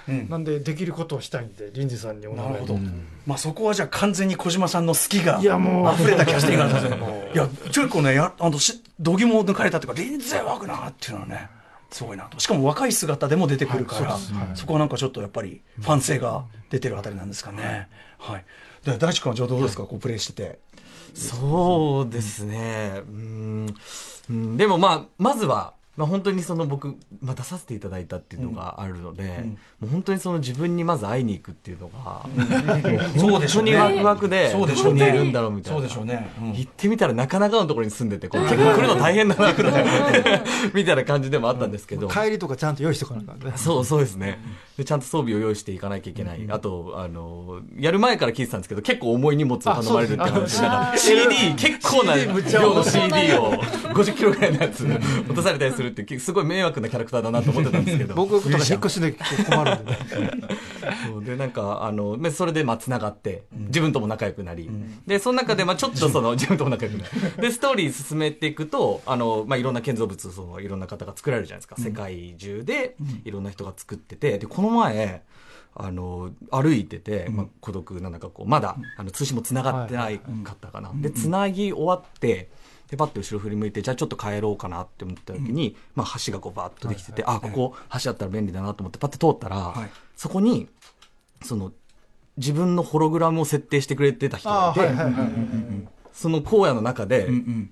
なんでできることをしたいんで林司さんにお願い。なるほど、まあ、そこはじゃあ完全に小島さんの好きが溢れたキャスティングなんですねいや結構ねやあのし度肝を抜かれたというか林司ワグナーっていうのはねすごいなと。しかも若い姿でも出てくるから、はい。そそこはなんかちょっとやっぱりファン性が出てるあたりなんですかね、はい、で大地君はどうですか、こうプレイしてて？そうですね。うんでもまあまずはまあ、本当にその僕、まあ、出させていただいたっていうのがあるので、うん、もう本当にその自分にまず会いに行くっていうのが、うん、そうでしょうね。ワクワクでそうでしょうね。いるんだろうみたいなそうでしょうね、うん、行ってみたらなかなかのところに住んでてこう結構来るの大変だなみたいな感じでもあったんですけど、帰りとかちゃんと用意しておかなかったそうそうですね。でちゃんと装備を用意していかなきゃいけない、あとあのやる前から聞いてたんですけど結構重い荷物を頼まれるって話で CD 結構な量の CD を50キロぐらいのやつ落とされたりするってすごい迷惑なキャラクターだなと思ってたんですけど。僕とか引っ越しで困るんで、ね、そうでなんかあのそれでまあつながって、自分とも仲良くなり、うん、でその中でまあちょっとその 自分とも仲良くなりでストーリー進めていくとあの、まあ、いろんな建造物そのいろんな方が作られるじゃないですか、世界中でいろんな人が作ってて。でこの前あの歩いてて、まあ、孤独なんかこうまだあの通信もつながってないかったかな、でつなぎ終わってでパッと後ろ振り向いてじゃあちょっと帰ろうかなって思った時に、うん、まあ、橋がこうバッとできてて、はいはい、あここ橋あったら便利だなと思ってパッと通ったら、はい、そこにその自分のホログラムを設定してくれてた人がいて、その荒野の中で、うんうん。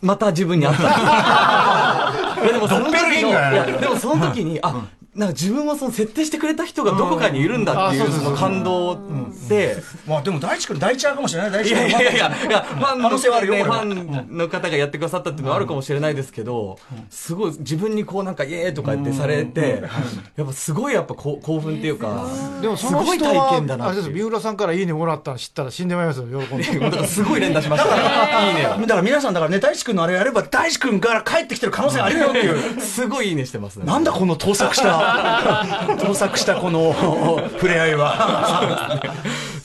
また自分に会った。でもその時の、いや、でもその時に、あ、なんか自分はその設定してくれた人がどこかにいるんだっていうその感動で、まあでも大地君第一話かもしれない。大地君いやいやいやいやファンの、ね、ファンの方がやってくださったっていうのはあるかもしれないですけど、すごい自分にこうなんかイエーとかってされて、やっぱすごいやっぱ興奮っていうか、でもすごい体験だなあれです三浦さんからいいねもらったの知ったら死んでまいりますよ喜んで。だからすごい連打しましたいいね。だから皆さんだからね大地君のあれやれば大地君から帰ってきてる可能性あるよっていう。すごいいいねしてますね。なんだこの盗作した 盗作したこの触れ合いは。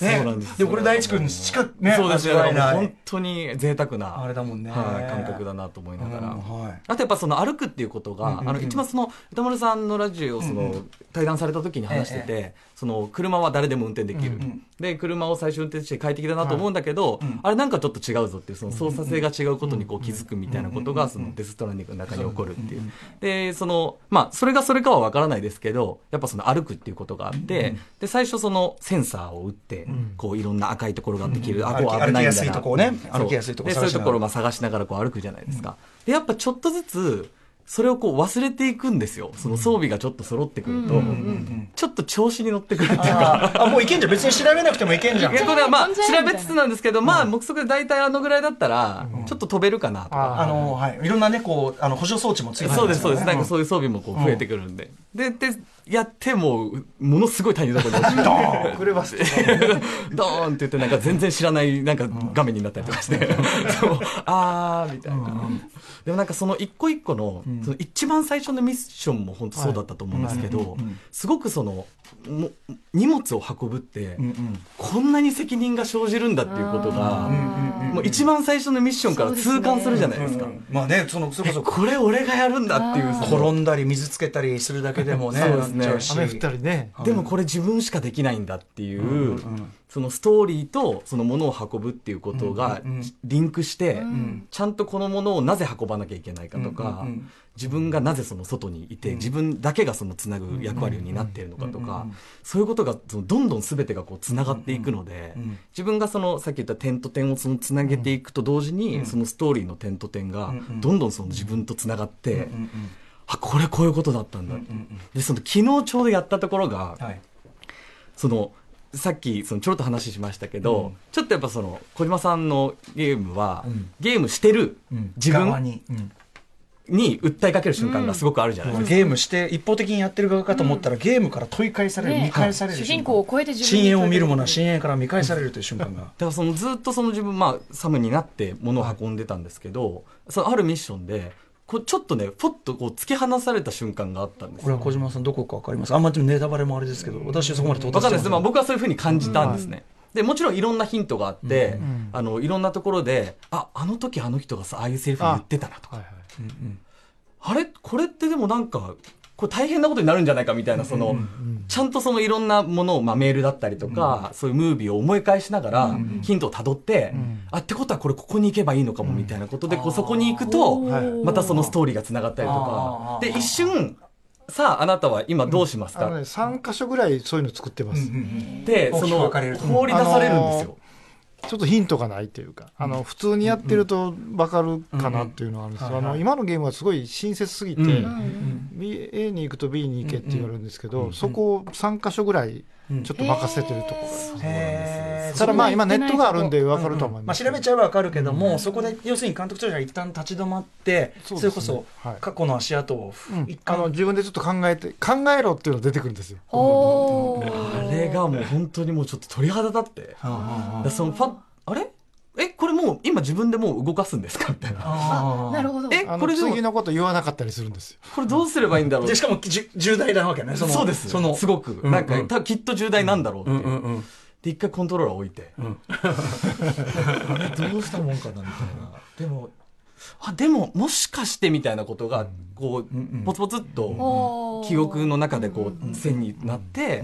ね、そうなんですでもこれ大地君しかねそうですね本当に贅沢なあれだもんね、はい、感覚だなと思いながら、うんはい、あとやっぱその歩くっていうことが、うんうんうん、あの一番その歌丸さんのラジオその、うんうん、対談された時に話してて、ええ、その車は誰でも運転できる、うんうん、で車を最初運転して快適だなと思うんだけど、はい、あれなんかちょっと違うぞっていうその操作性が違うことにこう気づくみたいなことがそのデストランディングの中に起こるっていう、でそのまあそれがそれかは分からないですけどやっぱその歩くっていうことがあって、で最初そのセンサーを打って、こういろんな赤いところができる、あこう危ないんだな。歩きやすいとこね。歩きやすいとこそういうところをまあ探しながらこう歩くじゃないですか、でやっぱちょっとずつそれをこう忘れていくんですよ。その装備がちょっと揃ってくると、ちょっと調子に乗ってくるっていうか。あ、もういけんじゃん。別に調べなくてもいけんじゃん。いや、これはまあ、調べつつなんですけど、まあ、目測で大体あのぐらいだったら、ちょっと飛べるかなとか。あの、はい。いろんなね、こう、あの、補助装置もついてる、そうです、そうです。なんかそういう装備もこう増えてくるんで。で、で、やっても、ものすごい大変なところに落。ドーンクレバスドーンって言って、なんか全然知らない、なんか画面になったりとかして。そう、あー、みたいな。でもなんかその一個一個の、その一番最初のミッションも本当そうだったと思うん。ですけど、すごくその、も荷物を運ぶって、こんなに責任が生じるんだっていうことが、もう一番最初のミッションから痛感するじゃないですか。まあね、その、そこそこれ俺がやるんだっていう。転んだり水つけたりするだけでもね、そうですね。雨降ったりね。でもこれ自分しかできないんだっていう、そのストーリーとそのものを運ぶっていうことがリンクして、ちゃんとこのものをなぜ運ばなきゃいけないかとか、自分がなぜその外にいて、自分だけがそのつなぐ役割になっているのかとか、そういうことがそのどんどん全てがこうつながっていくので、自分がそのさっき言った点と点をそのつなげていくと同時に、そのストーリーの点と点がどんどんその自分とつながって、あこれこういうことだったんだ、でその昨日ちょうどやったところが、そのさっきそのちょろっと話しましたけど、うん、ちょっとやっぱその小島さんのゲームは、うん、ゲームしてる。自分。に,、に訴えかける瞬間がすごくあるじゃないですか、ゲームして一方的にやってる側かと思ったら、ゲームから問い返される、ね、見返される主人公を超えて自分深淵を見るものは深淵から見返されるという瞬間が。だからそのずっとその自分まあサムになって物を運んでたんですけど、そのあるミッションでこちょっとね、ふっとこう突き放された瞬間があったんです、これは小島さん、どこかわかります？あんまりネタバレもあれですけど、私はそこまで到達わかんないです。まあ、僕はそういうふうに感じたんですね。うん。で、もちろんいろんなヒントがあって、うん、あの、いろんなところで、あ、あの時あの人がさ、ああいうセリフ言ってたなとか。あはいはいうんあれ？これってでもなんか、これ大変なことになるんじゃないかみたいな、その、ちゃんとそのいろんなものを、まあメールだったりとか、そういうムービーを思い返しながら、ヒントをたどって、あ、ってことはこれここに行けばいいのかもみたいなことで、こうそこに行くと、またそのストーリーが繋がったりとか、で、一瞬、さあ、あなたは今どうしますか、うん、ね、3箇所ぐらいそういうの作ってます。で、その、放り出されるんですよ。ちょっとヒントがないというか、あの普通にやってると分かるかなっていうのはあるんですけど、あの今のゲームはすごい親切すぎて、A に行くと B に行けって言われるんですけど、そこを3箇所ぐらいちょっと任せてるところがあただまあ今ネットがあるんで分かると思います、まあ、調べちゃえば分かるけども、そこで要するに監督としては一旦立ち止まってそれこそ過去の足跡を、あの自分でちょっと考えて考えろっていうのが出てくるんですよ。あれがもう本当にもうちょっと鳥肌立って。そのファあれ？えこれもう今自分でもう動かすんですか？みたいな。なるほど。えこれ次のこと言わなかったりするんですよ。これどうすればいいんだろう？でしかもじ重大なわけね。そそうです。そのすごく、うんうん、なんかたきっと重大なんだろうって。うんうんうん、で一回コントローラー置いて、うん、あれどうしたもんかなみたいな。でもあでももしかしてみたいなことがこう、ポツポツっと記憶の中でこう線になって。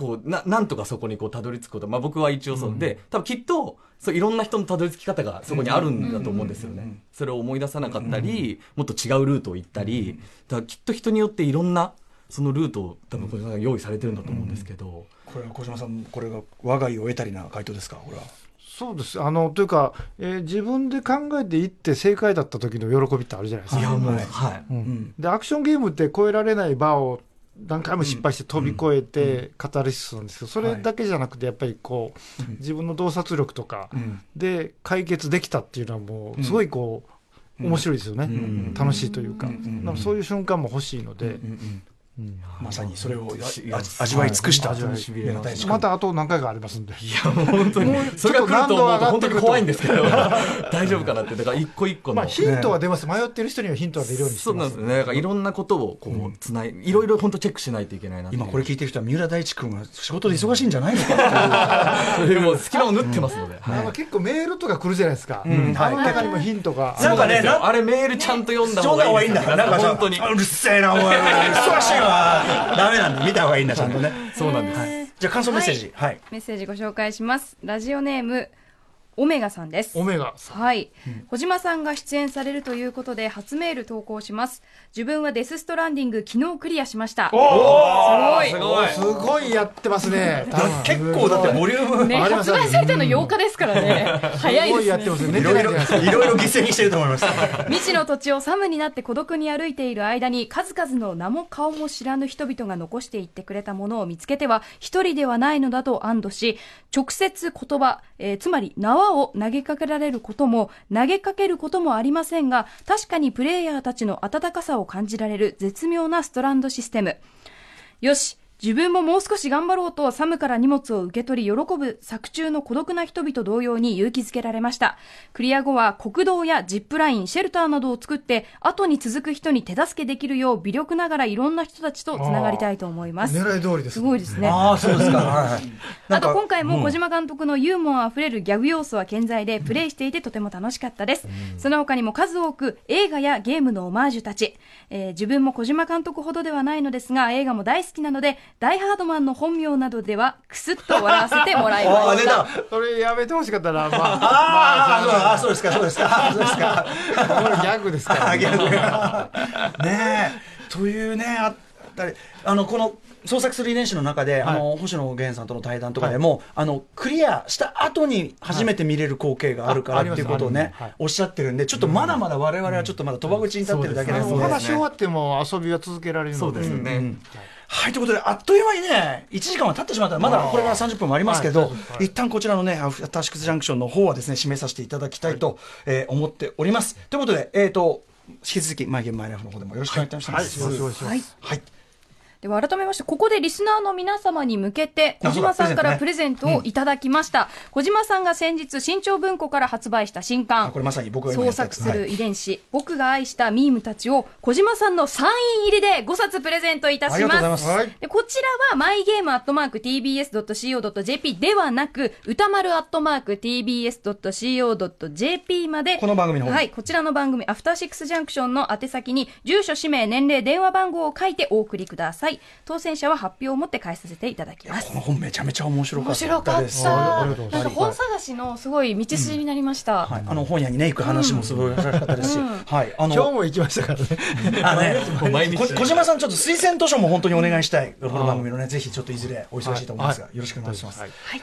こうななんとかそこにこうたどり着くこと、まあ、僕は一応そう。で、多分きっとそういろんな人のたどり着き方がそこにあるんだと思うんですよね。それを思い出さなかったり、もっと違うルートを行ったり、だからきっと人によっていろんなそのルートを多分小島さんが用意されてるんだと思うんですけど。これは小島さん、これが我が家を得たりな回答ですか、これは。そうです。あのというか、えー、自分で考えていって正解だった時の喜びってあるじゃないですか。いやもう、はい。うん、でアクションゲームって超えられない場を何回も失敗して飛び越えてカタルシスなんですけど、それだけじゃなくてやっぱりこう自分の洞察力とかで解決できたっていうのはもうすごいこう面白いですよね、楽しいというか、そういう瞬間も欲しいので、まさにそれを味わい尽くしたまたあと何回かありますんで。いやもう本当に。それが来ると思うと本当に怖いんですけど。大丈夫かなって。だから一個一個の、まあ、ヒントは出ます。迷ってる人にはヒントは出るようにそうなんですね。だからいろんなことをこうつない、いろいろ本当チェックしないといけないな今これ聞いてる人は三浦大知君は仕事で忙しいんじゃないのかで も隙間を縫ってますので、結構メールとか来るじゃないですか、あの中にもヒントが。なんかねあれメールちゃんと読んだ方がいいんだ。なんか本当に。うるせえなお前。忙しいわダメなんで見た方がいいんだちゃんとね。そうなんです、じゃあ感想メッセージ、はい、メッセージご紹介します。ラジオネームオメガさんです。オメガはい、うん、小島さんが出演されるということで、初メール投稿します。自分はデスストランディング、昨日クリアしました。おすごいすごいやってますね。結構だってボリューム、ね、発売されたの8日ですからね。早いですね。やってますね。いろいろ、いろいろ犠牲にしてると思います。未知の土地をサムになって孤独に歩いている間に、数々の名も顔も知らぬ人々が残していってくれたものを見つけては、一人ではないのだと安堵し、直接言葉、えー、つまり縄を投げかけられることも、投げかけることもありませんが、確かにプレイヤーたちの温かさを感じられる絶妙なストランドシステム。よし、自分ももう少し頑張ろうとサムから荷物を受け取り喜ぶ作中の孤独な人々同様に勇気づけられました。クリア後は国道やジップライン、シェルターなどを作って後に続く人に手助けできるよう微力ながらいろんな人たちとつながりたいと思います。狙い通りです、すごいですね。ああ、そうですか。はい、あと今回も小島監督のユーモアあふれるギャグ要素は健在でプレイしていてとても楽しかったです。うん、その他にも数多く映画やゲームのオマージュたち、えー、自分も小島監督ほどではないのですが映画も大好きなのでダイハードマンの本名などではくすっと笑わせてもらいまし た。それやめてほしかったな。まあ、ああ、そうですか、そうですか、そうですか。これギャグですから、ね。ギャグ。ねえ、というね、あったり、あの、この、創作する遺伝子の中で、はい、あの星野源さんとの対談とかでも、はい、あのクリアした後に初めて見れる光景があるからっていうことをね、はい、おっしゃってるんでちょっとまだまだ我々はちょっとまだ賭場口に立ってるだけですね、話終わっても遊びは続けられるので。そうですね、うんはい、ということで、あっという間にね、1時間は経ってしまったまだこれから30分もありますけど、はい、一旦こちらのね、アフターシックスジャンクションの方はですね、締めさせていただきたいと、はい、えー、思っております。ということで、えっ、ー、と、引き続き、マイゲームマイライフの方でもよろしくお願いいたします。はい。はいでは改めまして、ここでリスナーの皆様に向けて、小島さんからプレゼントをいただきました。小島さんが先日、新潮文庫から発売した新刊、これまさに僕が創作する遺伝子、はい、僕が愛したミームたちを、小島さんのサイン入りで5冊プレゼントいたします。ます。でこちらは、マイゲームアットマーク tbs.co.jp ではなく、歌丸アットマーク tbs.co.jp まで、この番組のはい、こちらの番組、アフターシックスジャンクションの宛先に、住所、氏名、年齢、電話番号を書いてお送りください。当選者は発表をもって返させていただきます。この本めちゃめちゃ面白かった。面白かった。なんか本探しのすごい道筋になりました、はい、あの本屋にね行く話もすごい面白かったですし、はい。あの今日も行きましたからね。あね小島さんちょっと推薦図書も本当にお願いしたい、この番組のねぜひちょっといずれお忙しいと思いますが、よろしくお願いします、はい